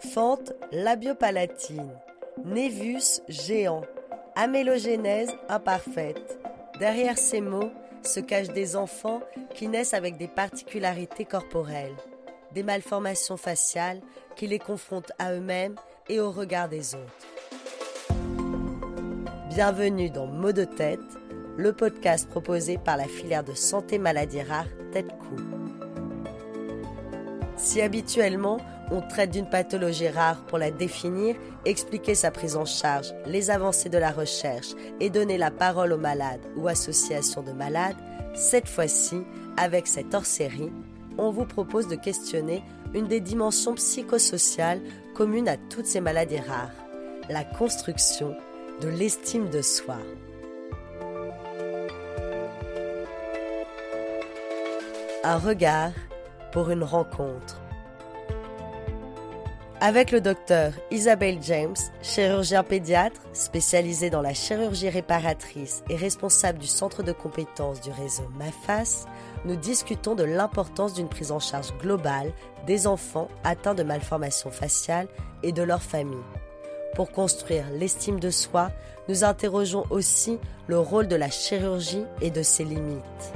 Fente labiopalatine, névus géant, amélogénèse imparfaite. Derrière ces mots se cachent des enfants qui naissent avec des particularités corporelles, des malformations faciales qui les confrontent à eux-mêmes et au regard des autres. Bienvenue dans Mots de tête, le podcast proposé par la filière de santé Tête Coup. Si habituellement on traite d'une pathologie rare pour la définir, expliquer sa prise en charge, les avancées de la recherche et donner la parole aux malades ou associations de malades, cette fois-ci, avec cette hors-série, on vous propose de questionner une des dimensions psychosociales communes à toutes ces maladies rares, la construction de l'estime de soi. Un regard pour une rencontre. Avec le docteur Isabelle James, chirurgien pédiatre spécialisé dans la chirurgie réparatrice et responsable du centre de compétences du réseau MAFAS, nous discutons de l'importance d'une prise en charge globale des enfants atteints de malformations faciales et de leur famille. Pour construire l'estime de soi, nous interrogeons aussi le rôle de la chirurgie et de ses limites.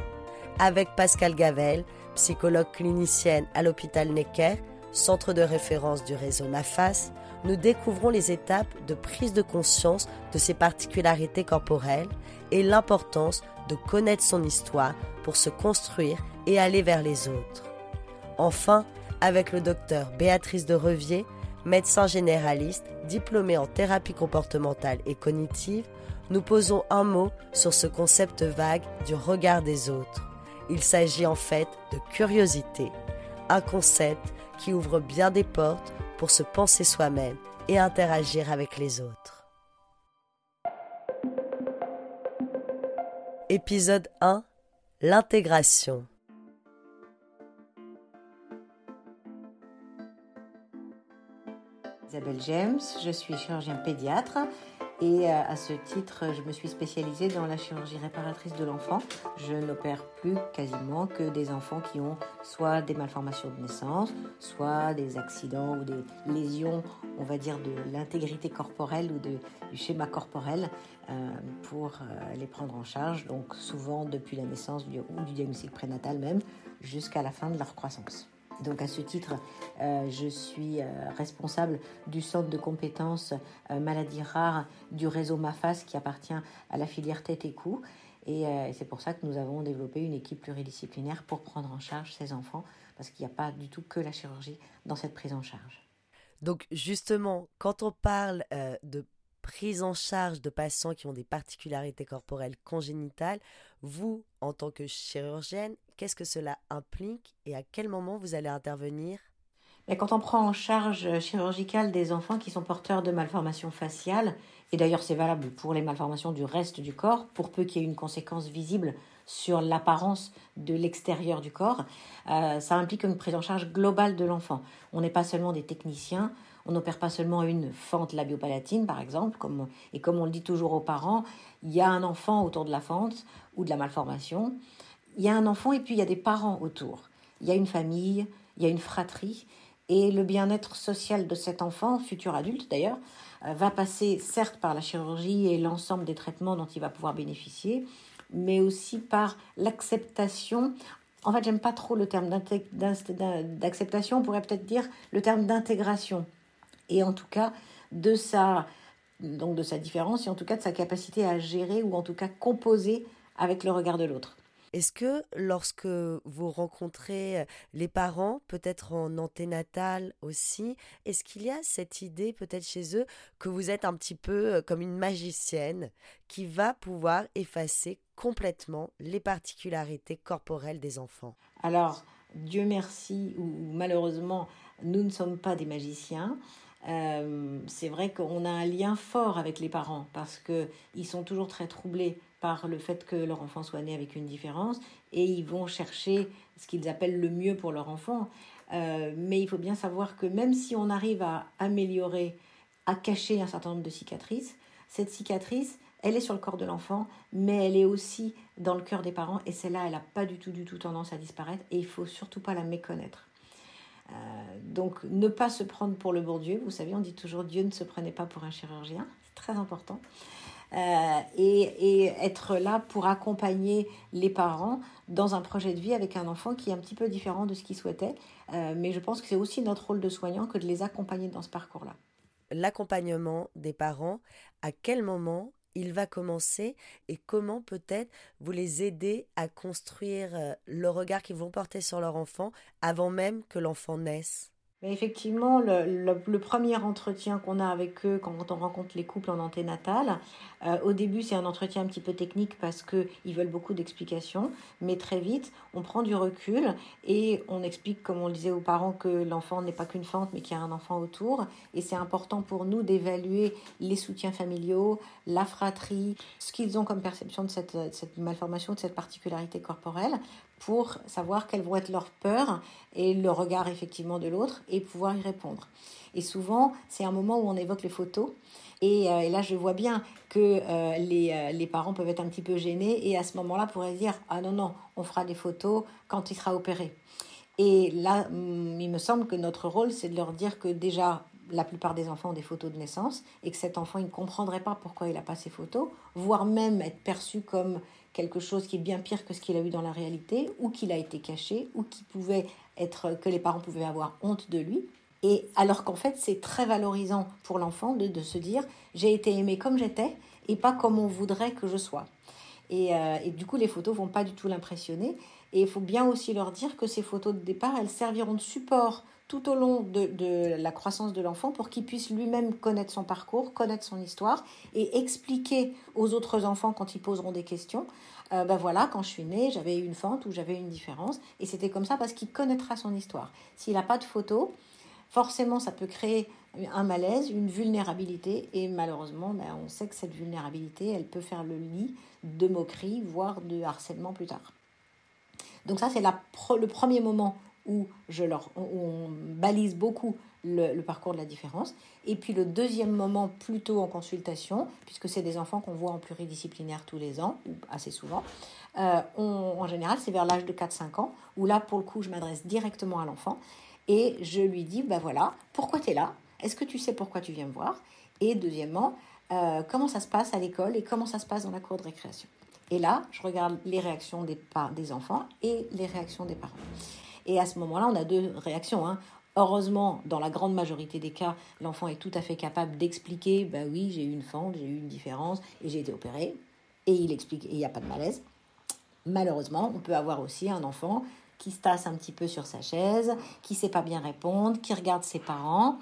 Avec Pascal Gavel, psychologue clinicienne à l'hôpital Necker, centre de référence du réseau MAFAS, nous découvrons les étapes de prise de conscience de ses particularités corporelles et l'importance de connaître son histoire pour se construire et aller vers les autres. Enfin, avec le docteur Béatrice de Revier, médecin généraliste, diplômé en thérapie comportementale et cognitive, nous posons un mot sur ce concept vague du regard des autres. Il s'agit en fait de curiosité, un concept qui ouvre bien des portes pour se penser soi-même et interagir avec les autres. Épisode 1 L'intégration. Isabelle James, je suis chirurgien pédiatre et euh, à ce titre, je me suis spécialisée dans la chirurgie réparatrice de l'enfant. Je n'opère plus quasiment que des enfants qui ont soit des malformations de naissance, soit des accidents ou des lésions, on va dire, de l'intégrité corporelle ou de, du schéma corporel euh, pour euh, les prendre en charge. Donc souvent depuis la naissance ou du diagnostic prénatal même jusqu'à la fin de leur croissance. Donc à ce titre, euh, je suis euh, responsable du centre de compétences euh, maladies rares du réseau MAFAS qui appartient à la filière tête et cou. Et c'est pour ça que nous avons développé une équipe pluridisciplinaire pour prendre en charge ces enfants, parce qu'il n'y a pas du tout que la chirurgie dans cette prise en charge. Donc justement, quand on parle de prise en charge de patients qui ont des particularités corporelles congénitales, vous, en tant que chirurgienne, qu'est-ce que cela implique et à quel moment vous allez intervenir? Quand on prend en charge chirurgicale des enfants qui sont porteurs de malformations faciales, et d'ailleurs c'est valable pour les malformations du reste du corps, pour peu qu'il y ait une conséquence visible sur l'apparence de l'extérieur du corps, euh, ça implique une prise en charge globale de l'enfant. On n'est pas seulement des techniciens, on n'opère pas seulement une fente labiopalatine, par exemple, et comme on le dit toujours aux parents, il y a un enfant autour de la fente ou de la malformation. Il y a un enfant et puis il y a des parents autour. Il y a une famille, il y a une fratrie. Et le bien-être social de cet enfant, futur adulte d'ailleurs, euh, va passer certes par la chirurgie et l'ensemble des traitements dont il va pouvoir bénéficier, mais aussi par l'acceptation. En fait, j'aime pas trop le terme d'acceptation, on pourrait peut-être dire le terme d'intégration et en tout cas de sa, donc de sa différence et en tout cas de sa capacité à gérer ou en tout cas composer avec le regard de l'autre. Est-ce que lorsque vous rencontrez les parents, peut-être en anténatal aussi, est-ce qu'il y a cette idée peut-être chez eux que vous êtes un petit peu comme une magicienne qui va pouvoir effacer complètement les particularités corporelles des enfants? Alors, Dieu merci ou malheureusement, nous ne sommes pas des magiciens. C'est vrai qu'on a un lien fort avec les parents parce qu'ils sont toujours très troublés par le fait que leur enfant soit né avec une différence et ils vont chercher ce qu'ils appellent le mieux pour leur enfant. Euh, mais il faut bien savoir que même si on arrive à améliorer, à cacher un certain nombre de cicatrices, cette cicatrice, elle est sur le corps de l'enfant, mais elle est aussi dans le cœur des parents et celle-là, elle n'a pas du tout, du tout tendance à disparaître et il faut surtout pas la méconnaître. donc ne pas se prendre pour le bon Dieu. Vous savez, on dit toujours Dieu ne se prenait pas pour un chirurgien. C'est très important. Et, et, être là pour accompagner les parents dans un projet de vie avec un enfant qui est un petit peu différent de ce qu'ils souhaitaient. mais je pense que c'est aussi notre rôle de soignant que de les accompagner dans ce parcours-là. L'accompagnement des parents, à quel moment il va commencer et comment peut-être vous les aider à construire euh, le regard qu'ils vont porter sur leur enfant avant même que l'enfant naisse? Effectivement, le, premier entretien qu'on a avec eux quand on rencontre les couples en anténatal, euh, au début c'est un entretien un petit peu technique parce qu'ils veulent beaucoup d'explications, mais très vite on prend du recul et on explique, comme on le disait aux parents, que l'enfant n'est pas qu'une fente mais qu'il y a un enfant autour. Et c'est important pour nous d'évaluer les soutiens familiaux, la fratrie, ce qu'ils ont comme perception de cette, cette malformation, de cette particularité corporelle pour savoir quelles vont être leurs peurs et le regard effectivement de l'autre et pouvoir y répondre. Et souvent, c'est un moment où on évoque les photos. Et, euh, là, je vois bien que euh, les, euh, les, parents peuvent être un petit peu gênés et à ce moment-là, pourraient dire Ah non, non, on fera des photos quand il sera opéré. Et là, mm, il me semble que notre rôle, c'est de leur dire que déjà, la plupart des enfants ont des photos de naissance et que cet enfant, il ne comprendrait pas pourquoi il n'a pas ces photos, voire même être perçu comme quelque chose qui est bien pire que ce qu'il a eu dans la réalité, ou qu'il a été caché, ou qui pouvait être, que les parents pouvaient avoir honte de lui. Et alors qu'en fait, c'est très valorisant pour l'enfant de, se dire j'ai été aimé comme j'étais et pas comme on voudrait que je sois. Et, euh, et du coup, les photos vont pas du tout l'impressionner. Et il faut bien aussi leur dire que ces photos de départ, elles serviront de support tout au long de, la croissance de l'enfant pour qu'il puisse lui-même connaître son parcours, connaître son histoire et expliquer aux autres enfants quand ils poseront des questions. Euh, ben voilà, quand je suis née, j'avais une fente ou j'avais une différence. Et c'était comme ça parce qu'il connaîtra son histoire. S'il n'a pas de photo, forcément, ça peut créer un malaise, une vulnérabilité. Et malheureusement, ben, on sait que cette vulnérabilité, elle peut faire le lit de moquerie, voire de harcèlement plus tard. Donc ça, c'est le premier moment où, je leur, on balise beaucoup le, parcours de la différence. Et puis le deuxième moment, plutôt en consultation, puisque c'est des enfants qu'on voit en pluridisciplinaire tous les ans, ou assez souvent, euh, en général, c'est vers l'âge de 4-5 ans, où là, pour le coup, je m'adresse directement à l'enfant et je lui dis, ben voilà, pourquoi tu es là? Est-ce que tu sais pourquoi tu viens me voir? Et deuxièmement, euh, comment ça se passe à l'école et comment ça se passe dans la cour de récréation? Et là, je regarde les réactions des, des enfants et les réactions des parents. Et à ce moment-là, on a deux réactions. Hein. Heureusement, dans la grande majorité des cas, l'enfant est tout à fait capable d'expliquer bah oui, j'ai eu une fente, j'ai eu une différence et j'ai été opéré. Et il explique, et il n'y a pas de malaise. Malheureusement, on peut avoir aussi un enfant qui se tasse un petit peu sur sa chaise, qui sait pas bien répondre, qui regarde ses parents.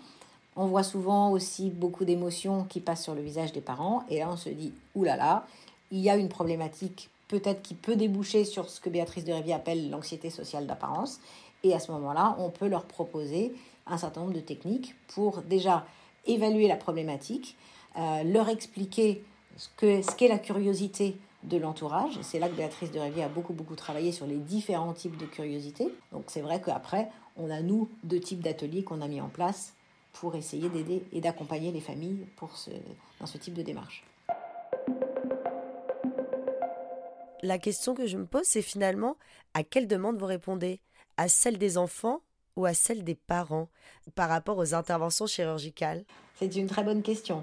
On voit souvent aussi beaucoup d'émotions qui passent sur le visage des parents. Et là, on se dit, oulala, là là, il y a une problématique peut-être qui peut déboucher sur ce que Béatrice de Révy appelle l'anxiété sociale d'apparence. Et à ce moment-là, on peut leur proposer un certain nombre de techniques pour déjà évaluer la problématique, euh, leur expliquer ce qu'est ce la curiosité de l'entourage. C'est là que Béatrice de Révy a beaucoup, beaucoup travaillé sur les différents types de curiosité. Donc c'est vrai qu'après, on a, nous, deux types d'ateliers qu'on a mis en place pour essayer d'aider et d'accompagner les familles pour ce, dans ce type de démarche. la question que je me pose, c'est finalement à quelle demande vous répondez? À celle des enfants ou à celle des parents par rapport aux interventions chirurgicales? C'est une très bonne question.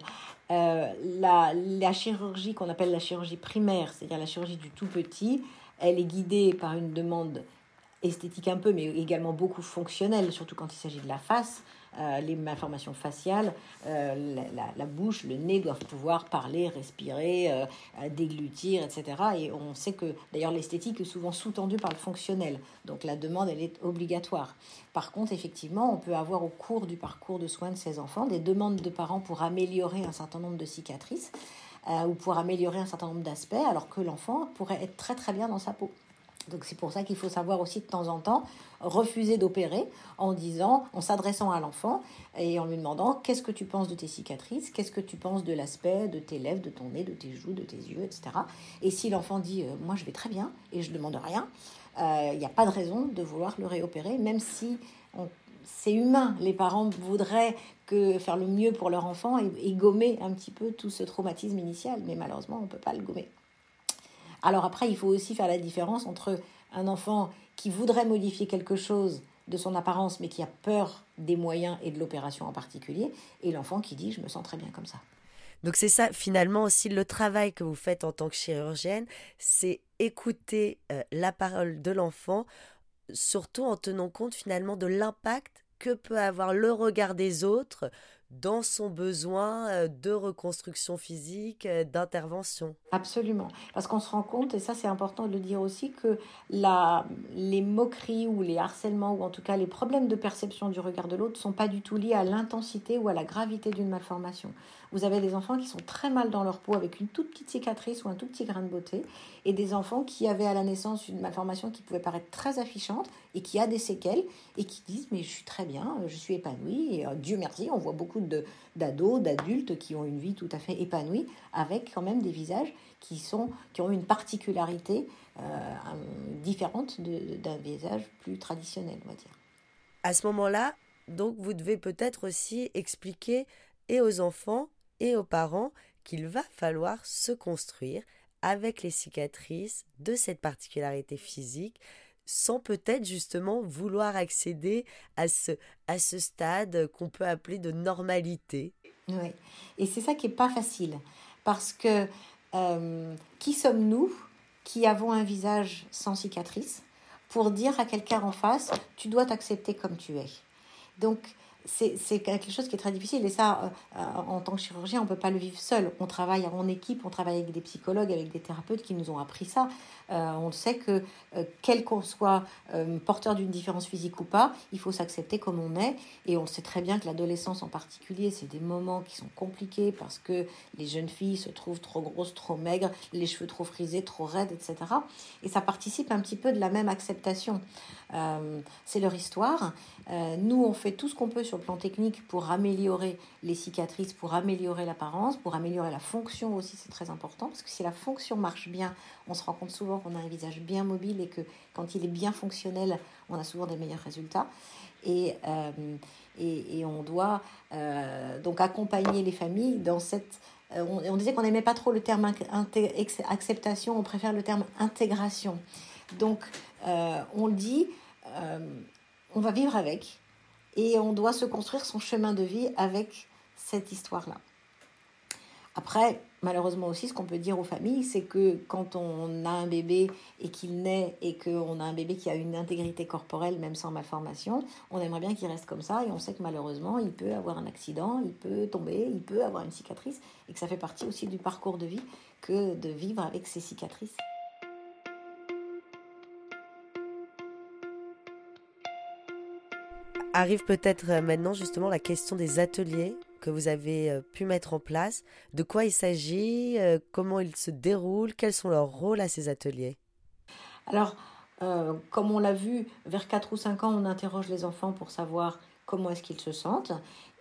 Euh, la, la chirurgie qu'on appelle la chirurgie primaire, c'est-à-dire la chirurgie du tout petit, elle est guidée par une demande esthétique un peu, mais également beaucoup fonctionnelle, surtout quand il s'agit de la face. Euh, les malformations faciales, euh, la, bouche, le nez doivent pouvoir parler, respirer, euh, déglutir, etc. Et on sait que d'ailleurs l'esthétique est souvent sous-tendue par le fonctionnel. Donc la demande, elle est obligatoire. Par contre, effectivement, on peut avoir au cours du parcours de soins de ces enfants des demandes de parents pour améliorer un certain nombre de cicatrices ou pour améliorer un certain nombre d'aspects, alors que l'enfant pourrait être très très bien dans sa peau. Donc c'est pour ça qu'il faut savoir aussi de temps en temps refuser d'opérer en disant, en s'adressant à l'enfant et en lui demandant qu'est-ce que tu penses de tes cicatrices, qu'est-ce que tu penses de l'aspect de tes lèvres, de ton nez, de tes joues, de tes yeux, etc. Et si l'enfant dit euh, moi je vais très bien et je ne demande rien, euh, il n'y a pas de raison de vouloir le réopérer, même si c'est humain. Les parents voudraient faire le mieux pour leur enfant et gommer un petit peu tout ce traumatisme initial, mais malheureusement on ne peut pas le gommer. Alors après, il faut aussi faire la différence entre un enfant qui voudrait modifier quelque chose de son apparence, mais qui a peur des moyens et de l'opération en particulier, et l'enfant qui dit je me sens très bien comme ça. Donc c'est ça finalement aussi le travail que vous faites en tant que chirurgienne, c'est écouter euh, la parole de l'enfant, surtout en tenant compte finalement de l'impact que peut avoir le regard des autres dans son besoin euh, de reconstruction physique, euh, d'intervention. Absolument. Parce qu'on se rend compte, et ça c'est important de le dire aussi, que les moqueries ou les harcèlements, ou en tout cas les problèmes de perception du regard de l'autre, ne sont pas du tout liés à l'intensité ou à la gravité d'une malformation. Vous avez des enfants qui sont très mal dans leur peau avec une toute petite cicatrice ou un tout petit grain de beauté, et des enfants qui avaient à la naissance une malformation qui pouvait paraître très affichante et qui a des séquelles et qui disent mais je suis très bien, je suis épanouie, et euh, Dieu merci, on voit beaucoup d'ados, d'adultes qui ont une vie tout à fait épanouie avec quand même des visages qui, sont, qui ont une particularité euh, différente d'un visage plus traditionnel, on va dire. À ce moment-là, donc vous devez peut-être aussi expliquer et aux enfants et aux parents qu'il va falloir se construire avec les cicatrices de cette particularité physique sans peut-être justement vouloir accéder à ce, à ce stade qu'on peut appeler de normalité. Oui, et c'est ça qui n'est pas facile, parce que euh, qui sommes-nous qui avons un visage sans cicatrice pour dire à quelqu'un en face, tu dois t'accepter comme tu es. Donc, c'est quelque chose qui est très difficile. Et ça, euh, en tant que chirurgien, on ne peut pas le vivre seul. On travaille en équipe, on travaille avec des psychologues, avec des thérapeutes qui nous ont appris ça. Euh, on sait que, euh, quel qu'on soit porteur d'une différence physique ou pas, il faut s'accepter comme on est. Et on sait très bien que l'adolescence en particulier, c'est des moments qui sont compliqués parce que les jeunes filles se trouvent trop grosses, trop maigres, les cheveux trop frisés, trop raides, etc. Et ça participe un petit peu de la même acceptation. c'est leur histoire. Nous, on fait tout ce qu'on peut sur le plan technique pour améliorer les cicatrices, pour améliorer l'apparence, pour améliorer la fonction aussi, c'est très important, parce que si la fonction marche bien, on se rend compte souvent qu'on a un visage bien mobile et que quand il est bien fonctionnel, on a souvent des meilleurs résultats. Et, euh, et, on doit euh, donc accompagner les familles dans cette... Euh, on, disait qu'on n'aimait pas trop le terme acceptation, on préfère le terme intégration. Donc on le dit, on va vivre avec, et on doit se construire son chemin de vie avec cette histoire-là. Après, malheureusement aussi, ce qu'on peut dire aux familles, c'est que quand on a un bébé et qu'il naît et qu'on a un bébé qui a une intégrité corporelle, même sans malformation, on aimerait bien qu'il reste comme ça et on sait que malheureusement, il peut avoir un accident, il peut tomber, il peut avoir une cicatrice et que ça fait partie aussi du parcours de vie que de vivre avec ces cicatrices. Arrive peut-être euh, maintenant justement la question des ateliers que vous avez euh, pu mettre en place. De quoi il s'agit euh, Comment ils se déroulent Quels sont leurs rôles à ces ateliers? Alors, comme on l'a vu, vers 4 ou 5 ans, on interroge les enfants pour savoir comment est-ce qu'ils se sentent.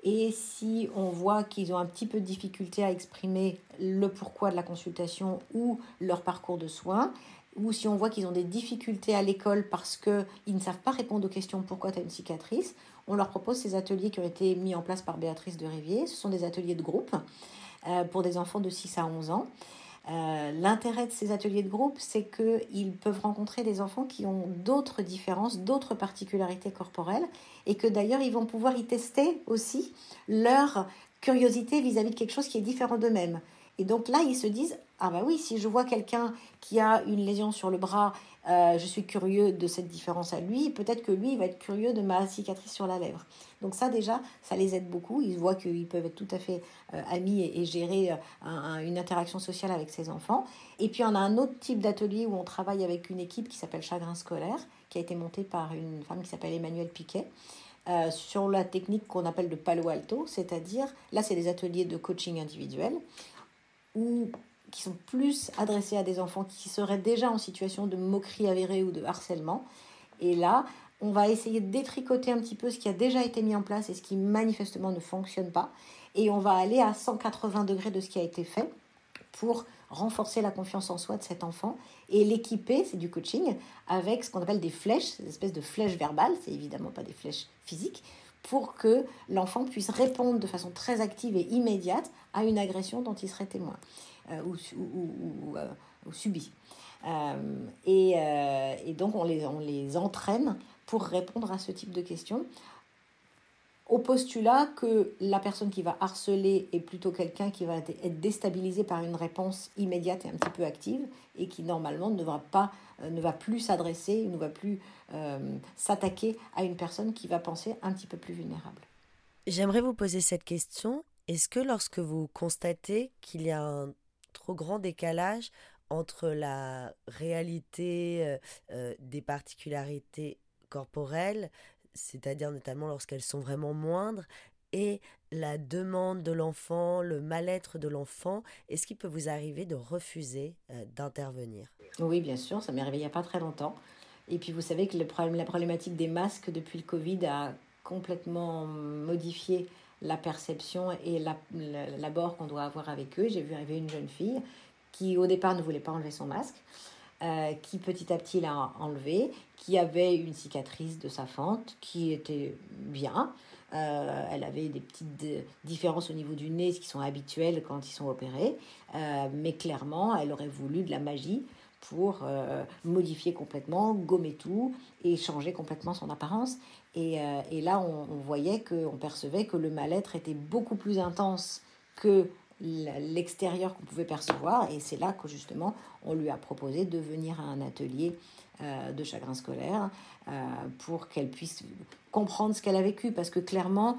Et si on voit qu'ils ont un petit peu de difficulté à exprimer le pourquoi de la consultation ou leur parcours de soins, ou si on voit qu'ils ont des difficultés à l'école parce qu'ils ne savent pas répondre aux questions pourquoi tu as une cicatrice, on leur propose ces ateliers qui ont été mis en place par Béatrice de Rivier. Ce sont des ateliers de groupe euh, pour des enfants de 6 à 11 ans. Euh, l'intérêt de ces ateliers de groupe, c'est qu'ils peuvent rencontrer des enfants qui ont d'autres différences, d'autres particularités corporelles, et que d'ailleurs ils vont pouvoir y tester aussi leur curiosité vis à -vis de quelque chose qui est différent d'eux-mêmes. Et donc là, ils se disent, ah bah oui, si je vois quelqu'un qui a une lésion sur le bras, euh, je suis curieux de cette différence à lui, peut-être que lui, va être curieux de ma cicatrice sur la lèvre. Donc ça déjà, ça les aide beaucoup. Ils voient qu'ils peuvent être tout à fait euh, amis et, gérer euh, une interaction sociale avec ses enfants. Et puis on a un autre type d'atelier où on travaille avec une équipe qui s'appelle Chagrin scolaire, qui a été montée par une femme qui s'appelle Emmanuelle Piquet. sur la technique qu'on appelle de Palo Alto, c'est-à-dire, là c'est des ateliers de coaching individuel, ou qui sont plus adressés à des enfants qui seraient déjà en situation de moquerie avérée ou de harcèlement. Et là, on va essayer de détricoter un petit peu ce qui a déjà été mis en place et ce qui manifestement ne fonctionne pas. Et on va aller à 180 degrés de ce qui a été fait pour renforcer la confiance en soi de cet enfant et l'équiper, c'est du coaching, avec ce qu'on appelle des flèches, des espèces de flèches verbales, c'est évidemment pas des flèches physiques, pour que l'enfant puisse répondre de façon très active et immédiate à une agression dont il serait témoin euh, ou, ou, euh, subi. Euh, et, donc on les, on les entraîne pour répondre à ce type de questions au postulat que la personne qui va harceler est plutôt quelqu'un qui va être déstabilisé par une réponse immédiate et un petit peu active et qui normalement ne va, pas, ne va plus s'adresser, ne va plus s'attaquer à une personne qui va penser un petit peu plus vulnérable. J'aimerais vous poser cette question. Est-ce que lorsque vous constatez qu'il y a un trop grand décalage entre la réalité euh, des particularités corporelles c'est-à-dire notamment lorsqu'elles sont vraiment moindres, et la demande de l'enfant, le mal-être de l'enfant, est-ce qu'il peut vous arriver de refuser euh, d'intervenir? Oui, bien sûr, ça m'est arrivé il n'y a pas très longtemps. Et puis vous savez que la problématique des masques depuis le Covid a complètement modifié la perception et l'abord qu'on doit avoir avec eux. J'ai vu arriver une jeune fille qui au départ ne voulait pas enlever son masque euh, qui petit à petit l'a enlevé, qui avait une cicatrice de sa fente qui était bien. Euh, elle avait des petites différences au niveau du nez, ce qui sont habituelles quand ils sont opérés. Euh, mais clairement, elle aurait voulu de la magie pour modifier complètement, gommer tout et changer complètement son apparence. Et, et là, on, on voyait qu'on percevait que le mal-être était beaucoup plus intense que l'extérieur qu'on pouvait percevoir. Et c'est là que justement, on lui a proposé de venir à un atelier euh, de chagrin scolaire euh, pour qu'elle puisse comprendre ce qu'elle a vécu. Parce que clairement,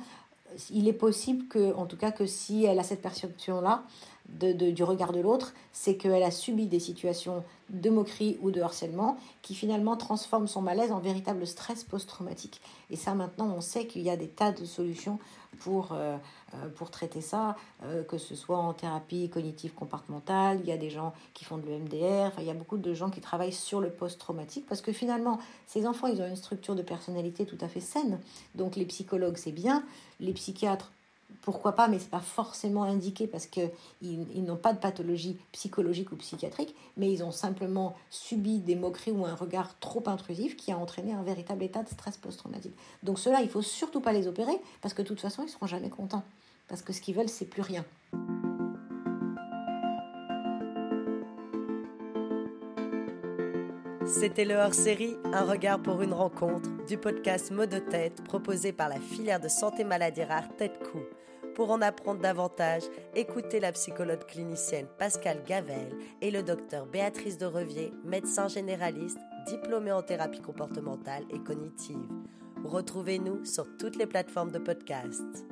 il est possible que, en tout cas, que si elle a cette perception-là de, du regard de l'autre, c'est qu'elle a subi des situations de moquerie ou de harcèlement qui finalement transforment son malaise en véritable stress post-traumatique. Et ça, maintenant, on sait qu'il y a des tas de solutions pour, euh, euh, pour traiter ça, euh, que ce soit en thérapie cognitive comportementale, il y a des gens qui font de l'EMDR, enfin, il y a beaucoup de gens qui travaillent sur le post-traumatique parce que finalement, ces enfants, ils ont une structure de personnalité tout à fait saine. Donc les psychologues, c'est bien, les psychiatres, pourquoi pas, mais c'est pas forcément indiqué parce qu'ils ils, n'ont pas de pathologie psychologique ou psychiatrique, mais ils ont simplement subi des moqueries ou un regard trop intrusif qui a entraîné un véritable état de stress post-traumatique. Donc cela, il faut surtout pas les opérer parce que de toute façon, ils seront jamais contents parce que ce qu'ils veulent, c'est plus rien. C'était le hors-série Un regard pour une rencontre du podcast Mot de tête proposé par la filière de santé maladie rare Tête Coup. Pour en apprendre davantage, écoutez la psychologue clinicienne Pascal Gavel et le docteur Béatrice de Revier, médecin généraliste, diplômé en thérapie comportementale et cognitive. Retrouvez-nous sur toutes les plateformes de podcast.